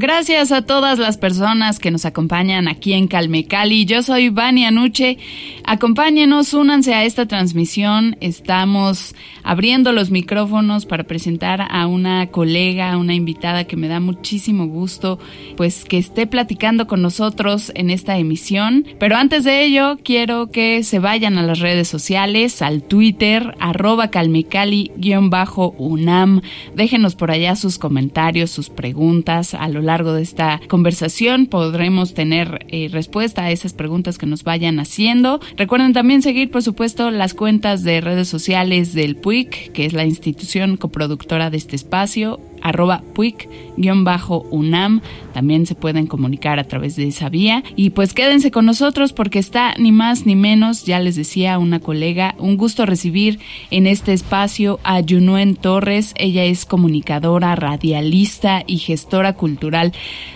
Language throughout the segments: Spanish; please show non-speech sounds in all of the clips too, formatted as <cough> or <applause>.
Gracias a todas las personas que nos acompañan aquí en Calmecali. Yo soy Vani Anuche. Acompáñenos, únanse a esta transmisión. Estamos abriendo los micrófonos para presentar a una colega, una invitada que me da muchísimo gusto, pues que esté platicando con nosotros en esta emisión. Pero antes de ello, quiero que se vayan a las redes sociales, al Twitter, arroba calmecali-unam. Déjenos por allá sus comentarios, sus preguntas a lo largo de esta conversación podremos tener eh, respuesta a esas preguntas que nos vayan haciendo. Recuerden también seguir, por supuesto, las cuentas de redes sociales del PUIC, que es la institución coproductora de este espacio, arroba puic-unam. También se pueden comunicar a través de esa vía. Y pues quédense con nosotros porque está ni más ni menos, ya les decía una colega, un gusto recibir en este espacio a Yunuen Torres. Ella es comunicadora, radialista y gestora cultural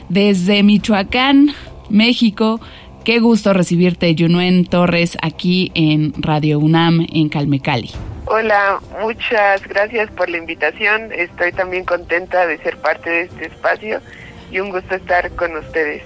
desde Michoacán, México. Qué gusto recibirte, Yunuen Torres, aquí en Radio UNAM en Calmecali. Hola, muchas gracias por la invitación. Estoy también contenta de ser parte de este espacio y un gusto estar con ustedes.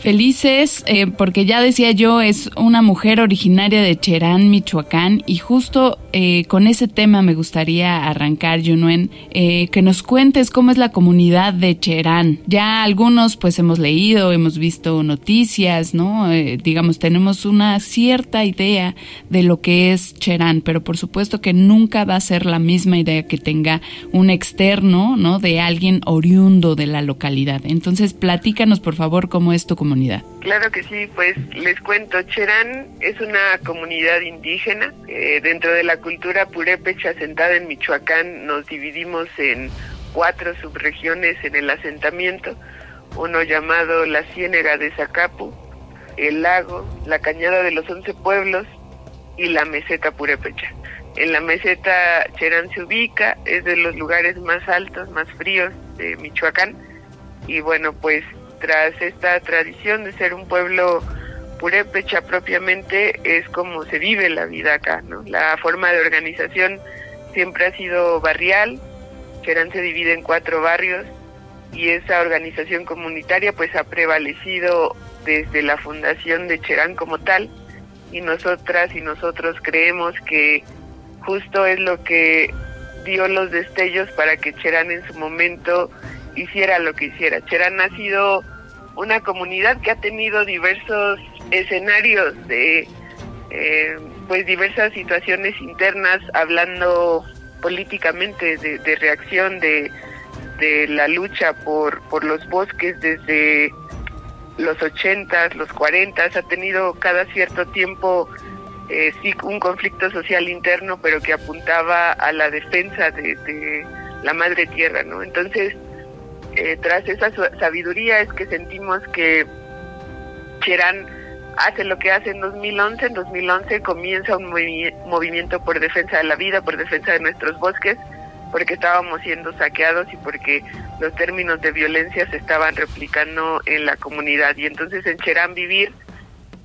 Felices, eh, porque ya decía yo, es una mujer originaria de Cherán, Michoacán, y justo eh, con ese tema me gustaría arrancar, Yunuen, eh, que nos cuentes cómo es la comunidad de Cherán. Ya algunos pues hemos leído, hemos visto noticias, ¿no? digamos, tenemos una cierta idea de lo que es Cherán, pero por supuesto que nunca va a ser la misma idea que tenga un externo, ¿no? De alguien oriundo de la localidad. Entonces, platícanos por favor cómo es tu comunidad Claro que sí, pues les cuento, Cherán es una comunidad indígena. Eh, dentro de la cultura purépecha asentada en Michoacán nos dividimos en cuatro subregiones en el asentamiento, uno llamado la Ciénega de Zacapu, el lago, la Cañada de los Once Pueblos y la meseta purépecha. En la meseta Cherán se ubica, es de los lugares más altos, más fríos de Michoacán y bueno, pues tras esta tradición de ser un pueblo purépecha propiamente, es como se vive la vida acá, ¿no? La forma de organización siempre ha sido barrial, Cherán se divide en cuatro barrios y esa organización comunitaria pues ha prevalecido desde la fundación de Cherán como tal y nosotras y nosotros creemos que justo es lo que dio los destellos para que Cherán en su momento hiciera lo que hiciera. Cherán ha sido una comunidad que ha tenido diversos escenarios de eh, pues diversas situaciones internas hablando políticamente de, reacción de, de, la lucha por, por los bosques desde los ochentas, los cuarentas, ha tenido cada cierto tiempo eh, sí un conflicto social interno, pero que apuntaba a la defensa de, de la madre tierra, ¿no? Entonces, eh, tras esa sabiduría es que sentimos que Cherán hace lo que hace en 2011. En 2011 comienza un movimiento por defensa de la vida, por defensa de nuestros bosques, porque estábamos siendo saqueados y porque los términos de violencia se estaban replicando en la comunidad. Y entonces en Cherán vivir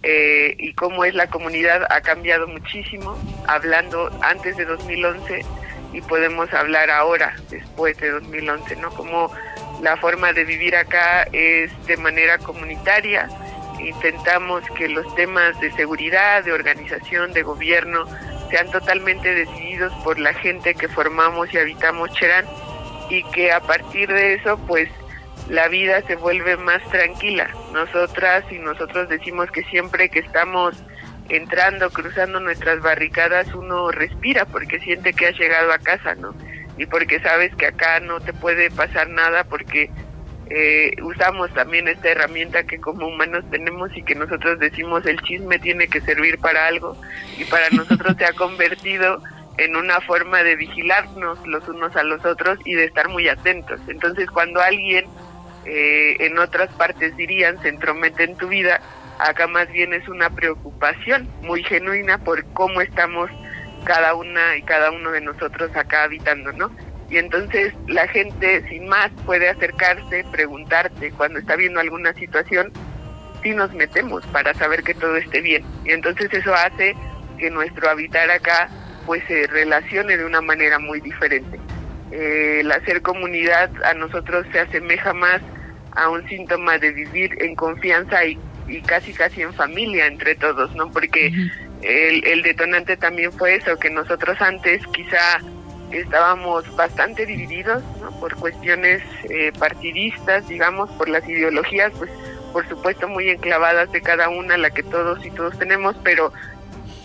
eh, y cómo es la comunidad ha cambiado muchísimo, hablando antes de 2011 y podemos hablar ahora, después de 2011, ¿no? Como la forma de vivir acá es de manera comunitaria. Intentamos que los temas de seguridad, de organización, de gobierno sean totalmente decididos por la gente que formamos y habitamos Cherán y que a partir de eso pues la vida se vuelve más tranquila. Nosotras y nosotros decimos que siempre que estamos entrando, cruzando nuestras barricadas, uno respira porque siente que ha llegado a casa, ¿no? Y porque sabes que acá no te puede pasar nada porque eh, usamos también esta herramienta que como humanos tenemos y que nosotros decimos el chisme tiene que servir para algo y para <laughs> nosotros se ha convertido en una forma de vigilarnos los unos a los otros y de estar muy atentos. Entonces cuando alguien eh, en otras partes dirían se entromete en tu vida, acá más bien es una preocupación muy genuina por cómo estamos cada una y cada uno de nosotros acá habitando, ¿no? y entonces la gente sin más puede acercarse, preguntarte cuando está viendo alguna situación, si nos metemos para saber que todo esté bien. Y entonces eso hace que nuestro habitar acá pues se relacione de una manera muy diferente. Eh, el hacer comunidad a nosotros se asemeja más a un síntoma de vivir en confianza y, y casi casi en familia entre todos, ¿no? Porque el, el detonante también fue eso, que nosotros antes quizá estábamos bastante divididos por cuestiones eh, partidistas, digamos, por las ideologías, pues por supuesto muy enclavadas de cada una, la que todos y todos tenemos, pero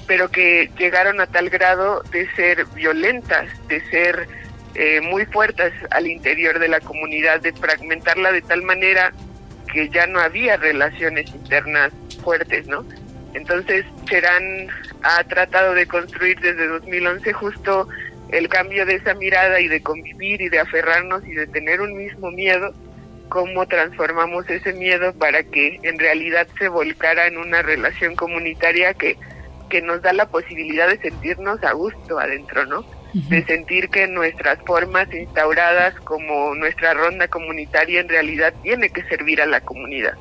pero que llegaron a tal grado de ser violentas, de ser eh, muy fuertes al interior de la comunidad, de fragmentarla de tal manera que ya no había relaciones internas fuertes, ¿no? Entonces, Cherán ha tratado de construir desde 2011 justo el cambio de esa mirada y de convivir y de aferrarnos y de tener un mismo miedo, cómo transformamos ese miedo para que en realidad se volcara en una relación comunitaria que, que nos da la posibilidad de sentirnos a gusto adentro, ¿no? De sentir que nuestras formas instauradas como nuestra ronda comunitaria en realidad tiene que servir a la comunidad,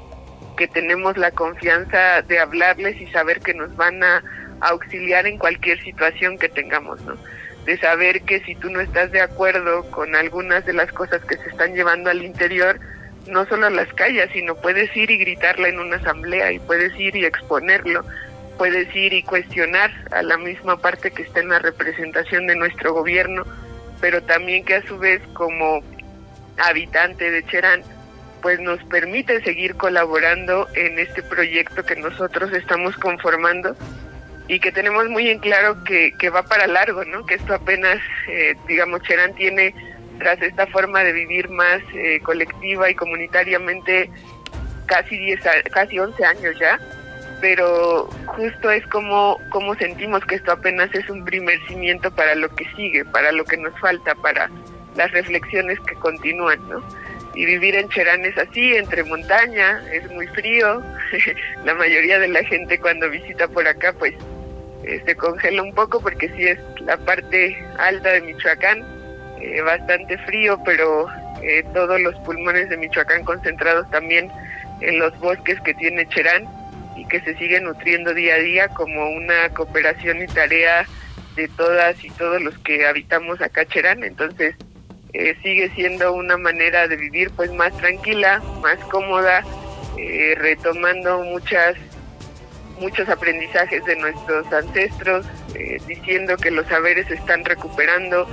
que tenemos la confianza de hablarles y saber que nos van a auxiliar en cualquier situación que tengamos, ¿no? de saber que si tú no estás de acuerdo con algunas de las cosas que se están llevando al interior, no solo las calles, sino puedes ir y gritarla en una asamblea y puedes ir y exponerlo, puedes ir y cuestionar a la misma parte que está en la representación de nuestro gobierno, pero también que a su vez como habitante de Cherán, pues nos permite seguir colaborando en este proyecto que nosotros estamos conformando y que tenemos muy en claro que, que va para largo, ¿no? Que esto apenas, eh, digamos, Cherán tiene, tras esta forma de vivir más eh, colectiva y comunitariamente, casi 10, casi 11 años ya, pero justo es como, como sentimos que esto apenas es un primer cimiento para lo que sigue, para lo que nos falta, para las reflexiones que continúan, ¿no? Y vivir en Cherán es así, entre montaña, es muy frío. <laughs> la mayoría de la gente cuando visita por acá pues eh, se congela un poco porque sí es la parte alta de Michoacán, eh, bastante frío, pero eh, todos los pulmones de Michoacán concentrados también en los bosques que tiene Cherán y que se sigue nutriendo día a día como una cooperación y tarea de todas y todos los que habitamos acá Cherán. Entonces sigue siendo una manera de vivir pues más tranquila, más cómoda, retomando muchas muchos aprendizajes de nuestros ancestros, eh, diciendo que los saberes se están recuperando,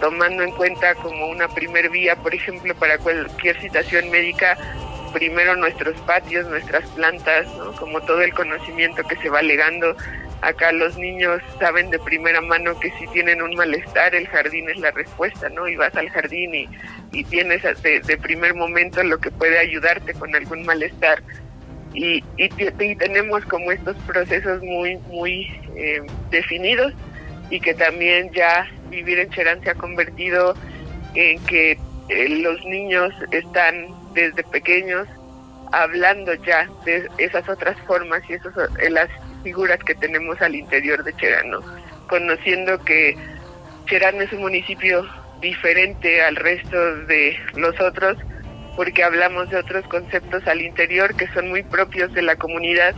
tomando en cuenta como una primer vía, por ejemplo, para cualquier situación médica, primero nuestros patios, nuestras plantas, como todo el conocimiento que se va legando. Acá los niños saben de primera mano que si tienen un malestar, el jardín es la respuesta, ¿no? Y vas al jardín y, y tienes de, de primer momento lo que puede ayudarte con algún malestar y, y, tenemos como estos procesos muy, muy eh, definidos y que también ya vivir en Cherán se ha convertido en que eh, los niños están desde pequeños hablando ya de esas otras formas y esas eh, las figuras que tenemos al interior de Cherán, conociendo que Cherán es un municipio diferente al resto de los otros, porque hablamos de otros conceptos al interior que son muy propios de la comunidad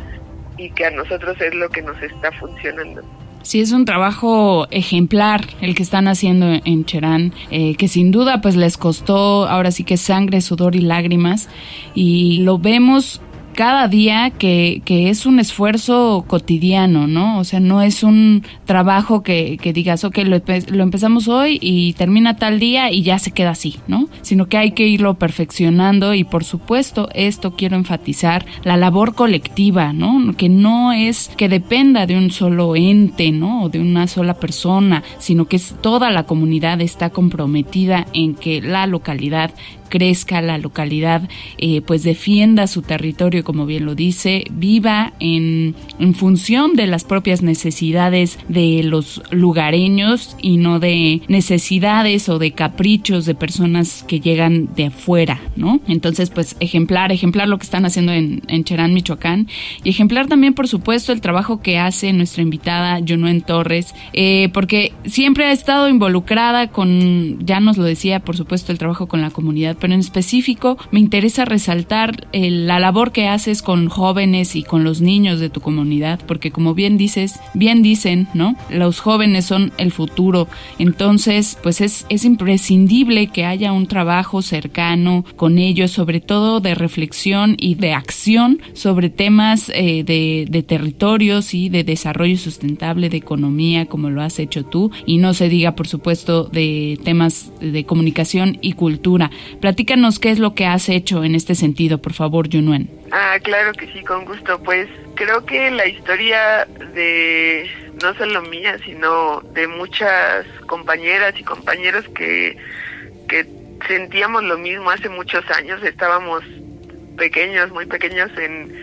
y que a nosotros es lo que nos está funcionando. Sí, es un trabajo ejemplar el que están haciendo en Cherán, eh, que sin duda pues les costó ahora sí que sangre, sudor y lágrimas y lo vemos cada día que, que, es un esfuerzo cotidiano, ¿no? O sea, no es un trabajo que, que digas, ok, lo, lo, empezamos hoy y termina tal día y ya se queda así, ¿no? Sino que hay que irlo perfeccionando y por supuesto esto quiero enfatizar, la labor colectiva, ¿no? Que no es que dependa de un solo ente, ¿no? O de una sola persona, sino que es toda la comunidad está comprometida en que la localidad crezca la localidad, eh, pues defienda su territorio, como bien lo dice, viva en, función de las propias necesidades de los lugareños y no de necesidades o de caprichos de personas que llegan de afuera, ¿no? Entonces, pues ejemplar, ejemplar lo que están haciendo en, en Cherán, Michoacán, y ejemplar también, por supuesto, el trabajo que hace nuestra invitada Junuen Torres, eh, porque siempre ha estado involucrada con, ya nos lo decía, por supuesto, el trabajo con la comunidad, pero en específico me interesa resaltar eh, la labor que haces con jóvenes y con los niños de tu comunidad, porque como bien dices, bien dicen, ¿no? Los jóvenes son el futuro, entonces, pues es, es imprescindible que haya un trabajo cercano con ellos, sobre todo de reflexión y de acción sobre temas eh, de, de territorios y de desarrollo sustentable, de economía, como lo has hecho tú, y no se diga, por supuesto, de temas de comunicación y cultura. Platícanos qué es lo que has hecho en este sentido, por favor, Yunuen. Ah, claro que sí, con gusto. Pues creo que la historia de no solo mía, sino de muchas compañeras y compañeros que, que sentíamos lo mismo hace muchos años, estábamos pequeños, muy pequeños en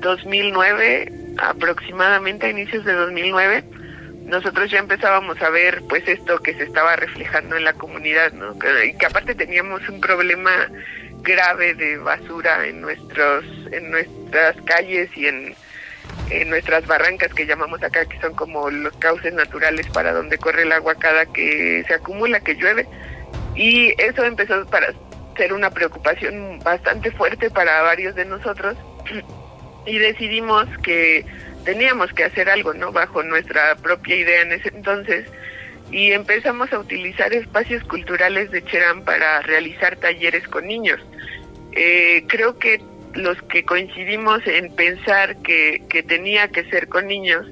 2009, aproximadamente a inicios de 2009, nosotros ya empezábamos a ver pues esto que se estaba reflejando en la comunidad, ¿no? Y que aparte teníamos un problema grave de basura en nuestros en nuestras calles y en, en nuestras barrancas que llamamos acá que son como los cauces naturales para donde corre el agua cada que se acumula que llueve y eso empezó para ser una preocupación bastante fuerte para varios de nosotros <clears throat> y decidimos que teníamos que hacer algo, ¿no? Bajo nuestra propia idea en ese entonces y empezamos a utilizar espacios culturales de Cherán para realizar talleres con niños. Eh, creo que los que coincidimos en pensar que, que tenía que ser con niños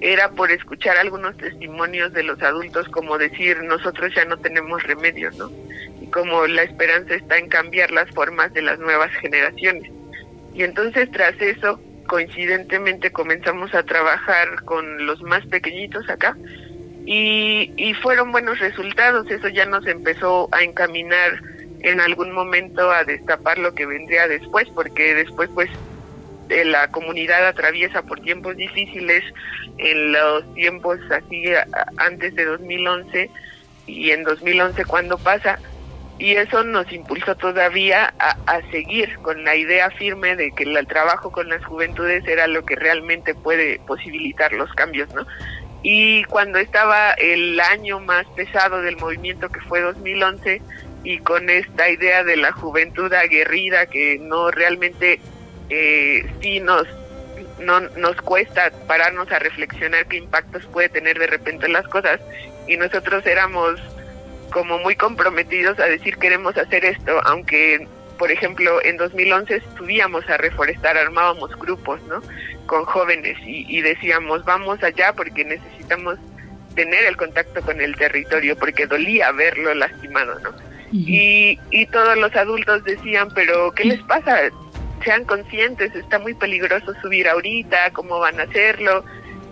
era por escuchar algunos testimonios de los adultos como decir nosotros ya no tenemos remedio, ¿no? Y como la esperanza está en cambiar las formas de las nuevas generaciones. Y entonces tras eso, coincidentemente comenzamos a trabajar con los más pequeñitos acá y, y fueron buenos resultados. Eso ya nos empezó a encaminar en algún momento a destapar lo que vendría después, porque después pues de la comunidad atraviesa por tiempos difíciles en los tiempos así antes de 2011 y en 2011 cuando pasa y eso nos impulsó todavía a, a, seguir con la idea firme de que el trabajo con las juventudes era lo que realmente puede posibilitar los cambios, ¿no? Y cuando estaba el año más pesado del movimiento que fue 2011 y con esta idea de la juventud aguerrida que no realmente eh, sí nos no nos cuesta pararnos a reflexionar qué impactos puede tener de repente las cosas y nosotros éramos como muy comprometidos a decir queremos hacer esto, aunque por ejemplo en 2011 subíamos a reforestar, armábamos grupos, ¿no? Con jóvenes y, y decíamos vamos allá porque necesitamos tener el contacto con el territorio porque dolía verlo lastimado, ¿no? y, y todos los adultos decían, pero ¿qué les pasa? Sean conscientes, está muy peligroso subir ahorita, ¿cómo van a hacerlo?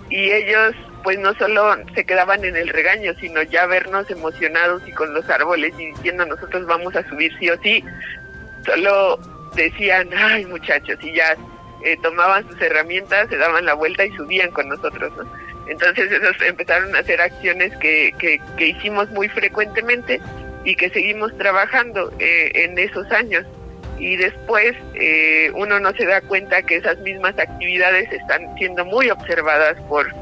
Y ellos pues no solo se quedaban en el regaño, sino ya vernos emocionados y con los árboles y diciendo nosotros vamos a subir sí o sí, solo decían, ay muchachos, y ya eh, tomaban sus herramientas, se daban la vuelta y subían con nosotros, ¿no? Entonces esos empezaron a hacer acciones que, que, hicimos muy frecuentemente y que seguimos trabajando eh, en esos años. Y después eh, uno no se da cuenta que esas mismas actividades están siendo muy observadas por,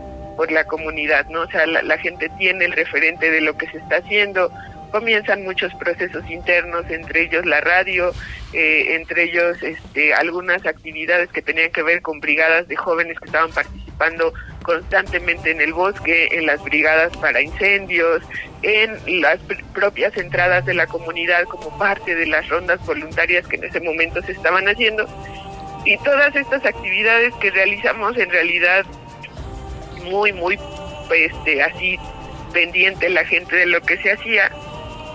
por la comunidad, ¿no? O sea, la, gente tiene el referente de lo que se está haciendo, comienzan muchos procesos internos, entre ellos la radio, eh, entre ellos este, algunas actividades que tenían que ver con brigadas de jóvenes que estaban participando constantemente en el bosque, en las brigadas para incendios, en las pr propias entradas de la comunidad como parte de las rondas voluntarias que en ese momento se estaban haciendo. Y todas estas actividades que realizamos en realidad muy, muy este, así pendiente la gente de lo que se hacía,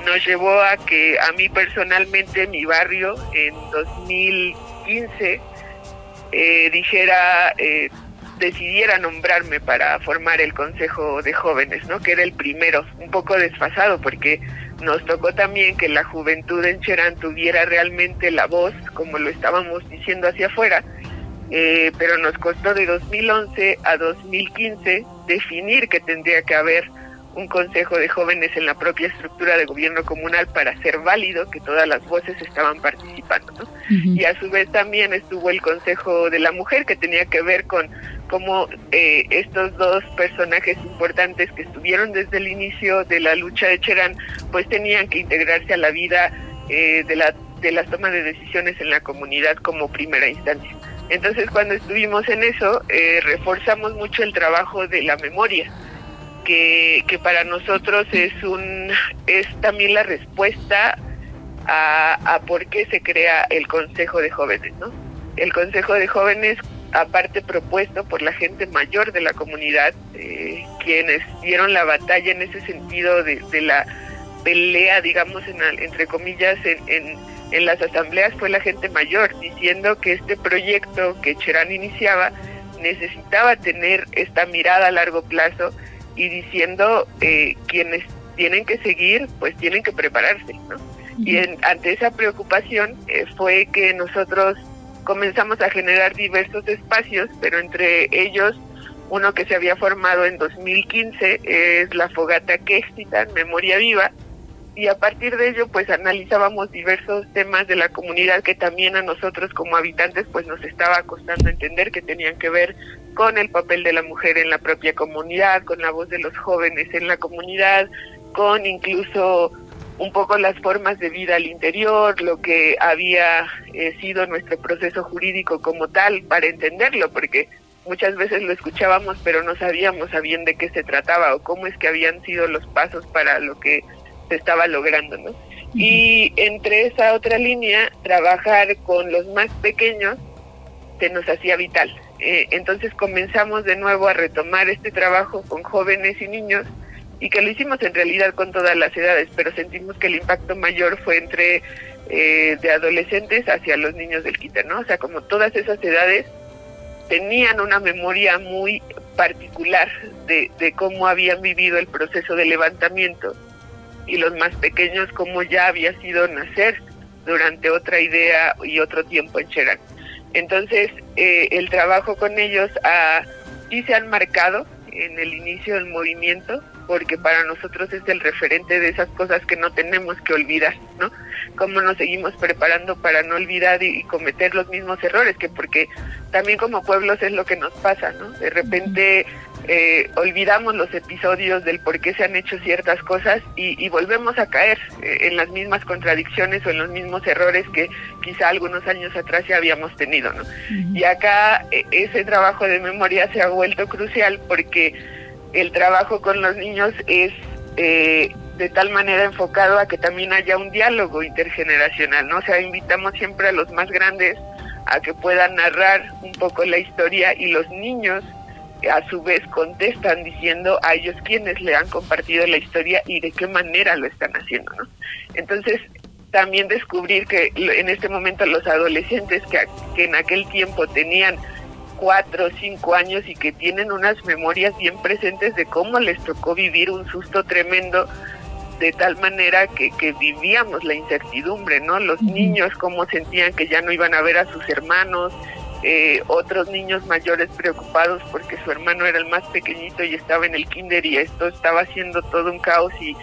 nos llevó a que a mí personalmente mi barrio en 2015 eh, dijera, eh, decidiera nombrarme para formar el Consejo de Jóvenes, ¿no? Que era el primero, un poco desfasado porque Nos tocó también que la juventud en Cherán tuviera realmente la voz, como lo estábamos diciendo hacia afuera, eh, pero nos costó de 2011 a 2015 definir que tendría que haber un consejo de jóvenes en la propia estructura de gobierno comunal para ser válido que todas las voces estaban participando. ¿no? Y a su vez también estuvo el consejo de la mujer que tenía que ver con cómo eh, estos dos personajes importantes que estuvieron desde el inicio de la lucha de Cherán pues tenían que integrarse a la vida eh, de la de las tomas de decisiones en la comunidad como primera instancia. Entonces cuando estuvimos en eso eh, reforzamos mucho el trabajo de la memoria que, que para nosotros es un es también la respuesta a, a por qué se crea el Consejo de Jóvenes, ¿no? El Consejo de Jóvenes, aparte propuesto por la gente mayor de la comunidad, eh, quienes dieron la batalla en ese sentido de, de la pelea, digamos, en, entre comillas, en, en, en las asambleas fue la gente mayor, diciendo que este proyecto que Cherán iniciaba necesitaba tener esta mirada a largo plazo y diciendo eh, quienes tienen que seguir, pues tienen que prepararse, ¿no? Y en, ante esa preocupación eh, fue que nosotros comenzamos a generar diversos espacios, pero entre ellos uno que se había formado en 2015 es la Fogata Quextitan, Memoria Viva, y a partir de ello pues analizábamos diversos temas de la comunidad que también a nosotros como habitantes pues nos estaba costando entender que tenían que ver con el papel de la mujer en la propia comunidad, con la voz de los jóvenes en la comunidad, con incluso un poco las formas de vida al interior, lo que había eh, sido nuestro proceso jurídico como tal para entenderlo, porque muchas veces lo escuchábamos pero no sabíamos a bien de qué se trataba o cómo es que habían sido los pasos para lo que se estaba logrando, ¿no? Y entre esa otra línea, trabajar con los más pequeños se nos hacía vital. Eh, entonces comenzamos de nuevo a retomar este trabajo con jóvenes y niños y que lo hicimos en realidad con todas las edades, pero sentimos que el impacto mayor fue entre eh, de adolescentes hacia los niños del quita, ¿no? O sea, como todas esas edades tenían una memoria muy particular de, de cómo habían vivido el proceso de levantamiento y los más pequeños como ya había sido nacer durante otra idea y otro tiempo en Cherán. Entonces, eh, el trabajo con ellos ha, sí se han marcado en el inicio del movimiento, porque para nosotros es el referente de esas cosas que no tenemos que olvidar, ¿no? Cómo nos seguimos preparando para no olvidar y, cometer los mismos errores, que porque también como pueblos es lo que nos pasa, ¿no? De repente eh, olvidamos los episodios del por qué se han hecho ciertas cosas y, y volvemos a caer eh, en las mismas contradicciones o en los mismos errores que quizá algunos años atrás ya habíamos tenido, ¿no? Y acá eh, ese trabajo de memoria se ha vuelto crucial porque el trabajo con los niños es eh, de tal manera enfocado a que también haya un diálogo intergeneracional, ¿no? O sea, invitamos siempre a los más grandes a que puedan narrar un poco la historia y los niños a su vez contestan diciendo a ellos quienes le han compartido la historia y de qué manera lo están haciendo, ¿no? Entonces, también descubrir que en este momento los adolescentes que, que en aquel tiempo tenían cuatro o cinco años y que tienen unas memorias bien presentes de cómo les tocó vivir un susto tremendo de tal manera que, que vivíamos la incertidumbre, ¿no? Los niños cómo sentían que ya no iban a ver a sus hermanos, eh, otros niños mayores preocupados porque su hermano era el más pequeñito y estaba en el kinder y esto estaba haciendo todo un caos y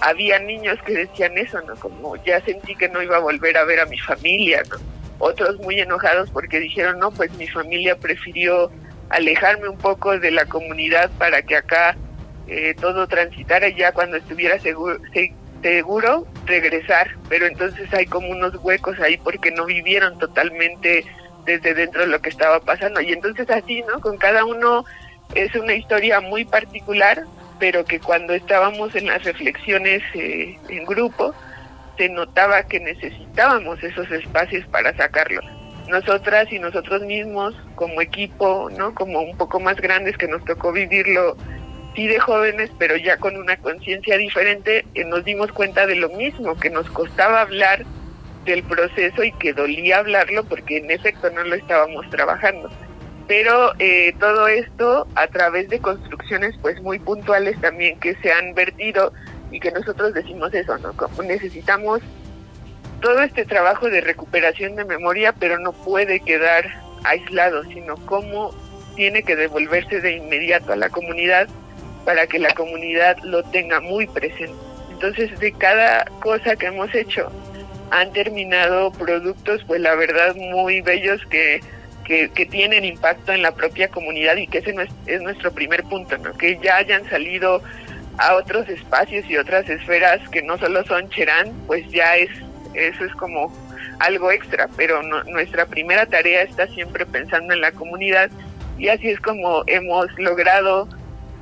había niños que decían eso, ¿no? Como ya sentí que no iba a volver a ver a mi familia, ¿no? Otros muy enojados porque dijeron, no, pues mi familia prefirió alejarme un poco de la comunidad para que acá eh, todo transitara ya cuando estuviera seguro, seguro regresar, pero entonces hay como unos huecos ahí porque no vivieron totalmente desde dentro de lo que estaba pasando y entonces así, ¿no? Con cada uno es una historia muy particular, pero que cuando estábamos en las reflexiones eh, en grupo, se notaba que necesitábamos esos espacios para sacarlos. Nosotras y nosotros mismos, como equipo, ¿no? Como un poco más grandes que nos tocó vivirlo, sí de jóvenes, pero ya con una conciencia diferente, eh, nos dimos cuenta de lo mismo, que nos costaba hablar del proceso y que dolía hablarlo porque en efecto no lo estábamos trabajando. Pero eh, todo esto a través de construcciones pues muy puntuales también que se han vertido y que nosotros decimos eso, ¿no? Como necesitamos todo este trabajo de recuperación de memoria, pero no puede quedar aislado, sino cómo tiene que devolverse de inmediato a la comunidad para que la comunidad lo tenga muy presente. Entonces, de cada cosa que hemos hecho, han terminado productos, pues la verdad, muy bellos que, que, tienen impacto en la propia comunidad y que ese es nuestro primer punto, ¿no? que ya hayan salido a otros espacios y otras esferas que no solo son Cherán, pues ya es eso es como algo extra, pero nuestra primera tarea está siempre pensando en la comunidad y así es como hemos logrado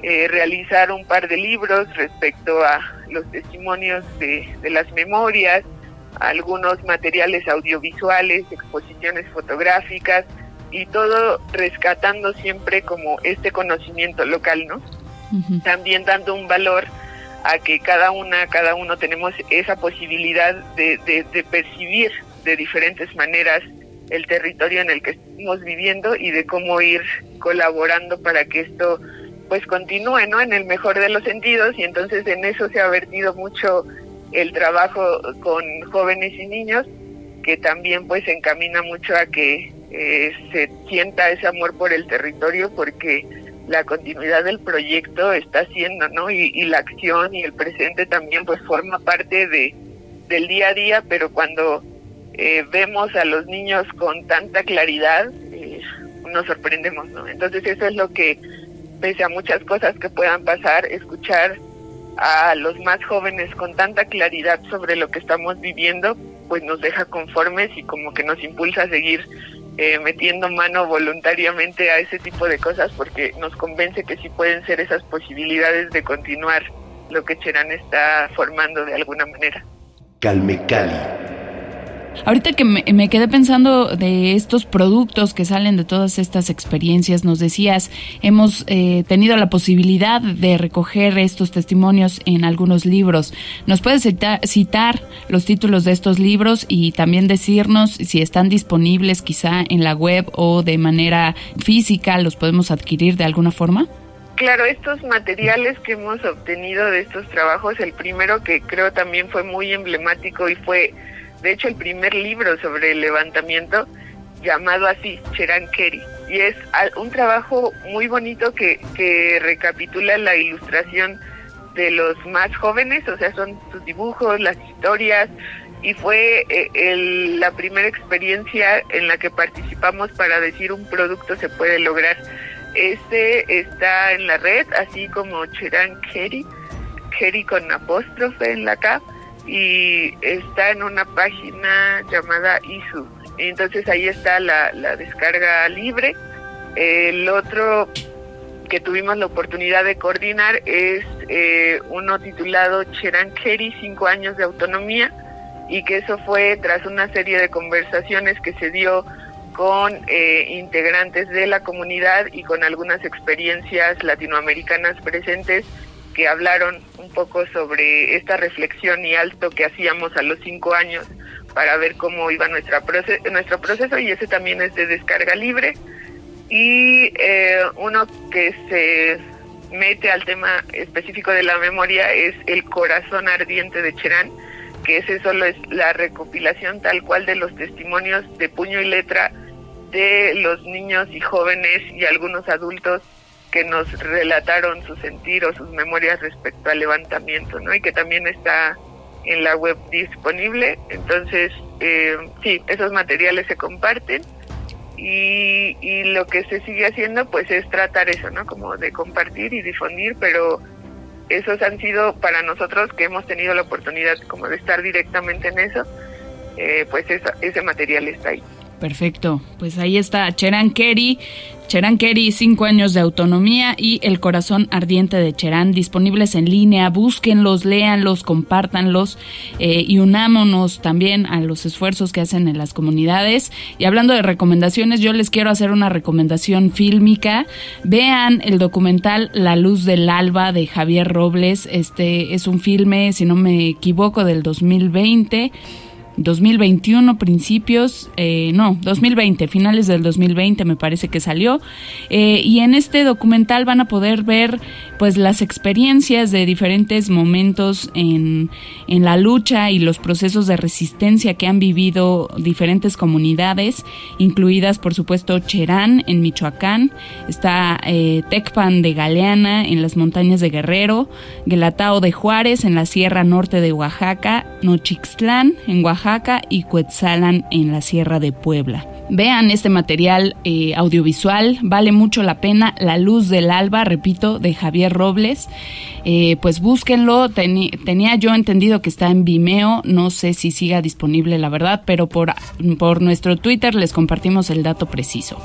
eh, realizar un par de libros respecto a los testimonios de, de las memorias, algunos materiales audiovisuales, exposiciones fotográficas y todo rescatando siempre como este conocimiento local, ¿no? También dando un valor a que cada una, cada uno tenemos esa posibilidad de, de, percibir de diferentes maneras el territorio en el que estamos viviendo y de cómo ir colaborando para que esto pues continúe, ¿no? En el mejor de los sentidos y entonces en eso se ha vertido mucho el trabajo con jóvenes y niños que también pues encamina mucho a que eh, se sienta ese amor por el territorio porque la continuidad del proyecto está haciendo, ¿no? Y, la acción y el presente también pues forma parte de del día a día, pero cuando eh, vemos a los niños con tanta claridad, eh, nos sorprendemos, ¿no? Entonces eso es lo que, pese a muchas cosas que puedan pasar, escuchar a los más jóvenes con tanta claridad sobre lo que estamos viviendo, pues nos deja conformes y como que nos impulsa a seguir eh, metiendo mano voluntariamente a ese tipo de cosas porque nos convence que sí pueden ser esas posibilidades de continuar lo que Cherán está formando de alguna manera. Calme Cali. Ahorita que me, quedé pensando de estos productos que salen de todas estas experiencias, nos decías, hemos eh, tenido la posibilidad de recoger estos testimonios en algunos libros. ¿Nos puedes citar, los títulos de estos libros y también decirnos si están disponibles quizá en la web o de manera física, los podemos adquirir de alguna forma? Claro, estos materiales que hemos obtenido de estos trabajos, el primero que creo también fue muy emblemático y fue de hecho el primer libro sobre el levantamiento llamado así, Cherankeri. Y es un trabajo muy bonito que, que recapitula la ilustración de los más jóvenes, o sea, son sus dibujos, las historias, y fue eh, la primera experiencia en la que participamos para decir un producto se puede lograr. Este está en la red, así como Cherankeri, Keri con apóstrofe en la K y está en una página llamada ISU. Entonces ahí está la, descarga libre. El otro que tuvimos la oportunidad de coordinar es eh, uno titulado Cherankeri, cinco años de autonomía, y que eso fue tras una serie de conversaciones que se dio con eh, integrantes de la comunidad y con algunas experiencias latinoamericanas presentes que hablaron un poco sobre esta reflexión y alto que hacíamos a los cinco años para ver cómo iba nuestra nuestro proceso y ese también es de descarga libre. Y eh, uno que se mete al tema específico de la memoria es El corazón ardiente de Cherán, que ese solo es la recopilación tal cual de los testimonios de puño y letra de los niños y jóvenes y algunos adultos que nos relataron su sentir o sus memorias respecto al levantamiento, ¿no? Y que también está en la web disponible. Entonces, eh, sí, esos materiales se comparten y, lo que se sigue haciendo, pues, es tratar eso, ¿no? Como de compartir y difundir, pero esos han sido para nosotros que hemos tenido la oportunidad como de estar directamente en eso, eh, pues ese material está ahí. Perfecto, pues ahí está Cheran Kerry, Cherán Kerry, cinco años de autonomía y El corazón ardiente de Cherán, disponibles en línea. Búsquenlos, léanlos, compártanlos eh, y unámonos también a los esfuerzos que hacen en las comunidades. Y hablando de recomendaciones, yo les quiero hacer una recomendación fílmica. Vean el documental La luz del alba de Javier Robles. Este es un filme, si no me equivoco, del 2020 2021 principios, eh, no, 2020, finales del 2020 me parece que salió. Eh, y en este documental van a poder ver pues las experiencias de diferentes momentos en, en la lucha y los procesos de resistencia que han vivido diferentes comunidades, incluidas por supuesto Cherán en Michoacán, está eh, Tecpan de Galeana en las montañas de Guerrero, Guelatao de Juárez en la Sierra Norte de Oaxaca, Nochixtlán en Oaxaca y Cuetzalan en la Sierra de Puebla. Vean este material eh, audiovisual, vale mucho la pena. La luz del alba, repito, de Javier Robles. Eh, pues búsquenlo. tenía yo entendido que está en Vimeo. No sé si siga disponible, la verdad, pero por, por nuestro Twitter les compartimos el dato preciso.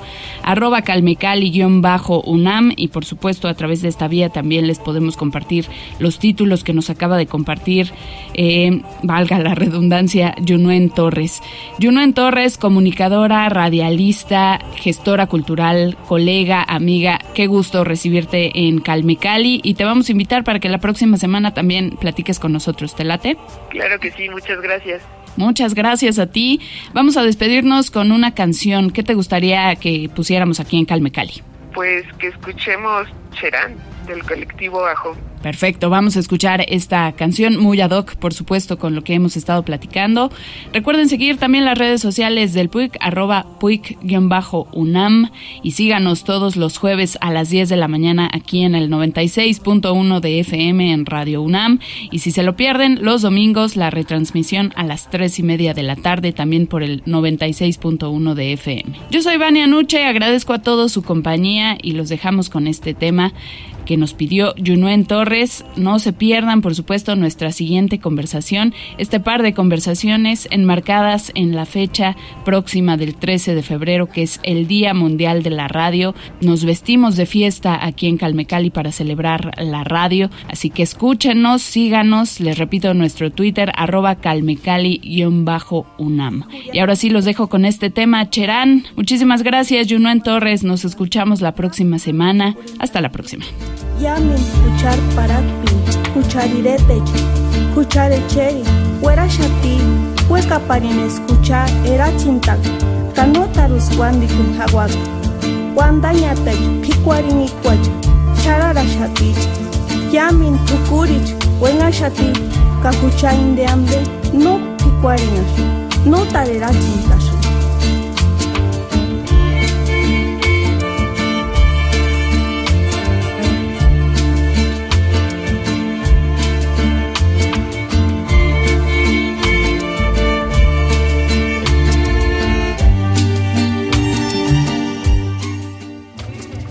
Arroba calmecali-unam y por supuesto a través de esta vía también les podemos compartir los títulos que nos acaba de compartir, eh, valga la redundancia, Junuen Torres. Junuen Torres, comunicadora radialista, gestora cultural, colega, amiga. Qué gusto recibirte en Calmecali y te vamos a invitar para que la próxima semana también platiques con nosotros. ¿Te late? Claro que sí, muchas gracias. Muchas gracias a ti. Vamos a despedirnos con una canción. ¿Qué te gustaría que pusiéramos aquí en Calmecali? Pues que escuchemos Cherán del colectivo Ajo. Perfecto, vamos a escuchar esta canción muy ad hoc, por supuesto, con lo que hemos estado platicando. Recuerden seguir también las redes sociales del PUIC, arroba PUIC-UNAM y síganos todos los jueves a las 10 de la mañana aquí en el 96.1 de FM en Radio UNAM. Y si se lo pierden, los domingos la retransmisión a las 3 y media de la tarde también por el 96.1 de FM. Yo soy Vania Nuche, agradezco a todos su compañía y los dejamos con este tema que nos pidió Junuen Torres. No se pierdan, por supuesto, nuestra siguiente conversación, este par de conversaciones enmarcadas en la fecha próxima del 13 de febrero, que es el Día Mundial de la Radio. Nos vestimos de fiesta aquí en Calmecali para celebrar la radio, así que escúchenos, síganos, les repito nuestro Twitter, arroba calmecali-unam. Y ahora sí los dejo con este tema, Cherán. Muchísimas gracias, Junuen Torres. Nos escuchamos la próxima semana. Hasta la próxima. Yamin huchar parakpi, hucharirete, hucharecheri, huera shati, hueca parin escuchar era chintak, canota ruswandi kun hawag, wandañatek, pikwarin ikwach, charara shati, yamin tukurich, buena shati, kahuchain de hambre, no pikwarin no tarera